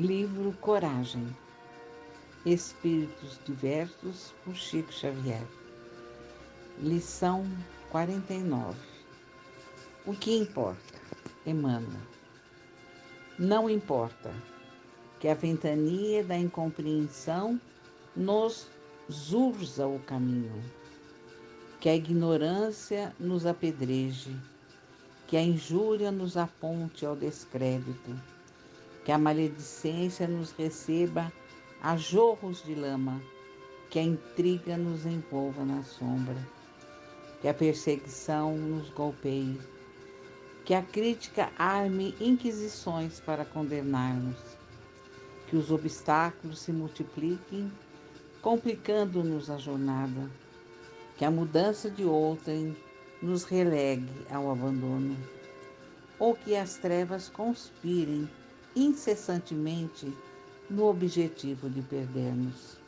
Livro Coragem. Espíritos Diversos por Chico Xavier. Lição 49. O que importa? Emmanuel. Não importa que a ventania da incompreensão nos zurza o caminho, que a ignorância nos apedreje, que a injúria nos aponte ao descrédito que a maledicência nos receba a jorros de lama, que a intriga nos envolva na sombra, que a perseguição nos golpeie, que a crítica arme inquisições para condenar-nos, que os obstáculos se multipliquem, complicando-nos a jornada, que a mudança de outrem nos relegue ao abandono, ou que as trevas conspirem incessantemente no objetivo de perdermos.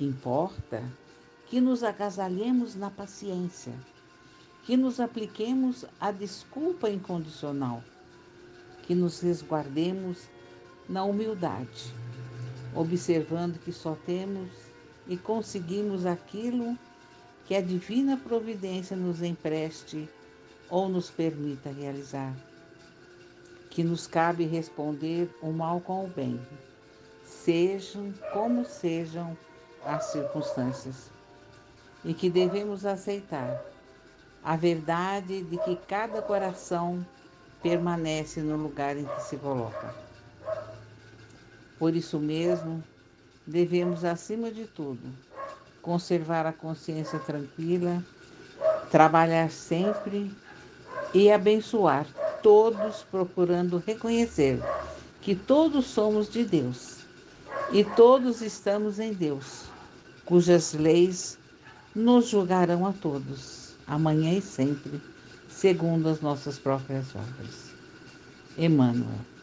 Importa que nos agasalhemos na paciência, que nos apliquemos a desculpa incondicional, que nos resguardemos na humildade, observando que só temos e conseguimos aquilo que a divina providência nos empreste ou nos permita realizar que nos cabe responder o mal com o bem, sejam como sejam as circunstâncias, e que devemos aceitar a verdade de que cada coração permanece no lugar em que se coloca. Por isso mesmo, devemos, acima de tudo, conservar a consciência tranquila, trabalhar sempre e abençoar todos procurando reconhecer que todos somos de Deus e todos estamos em Deus, cujas leis nos julgarão a todos, amanhã e sempre, segundo as nossas próprias obras. Emmanuel.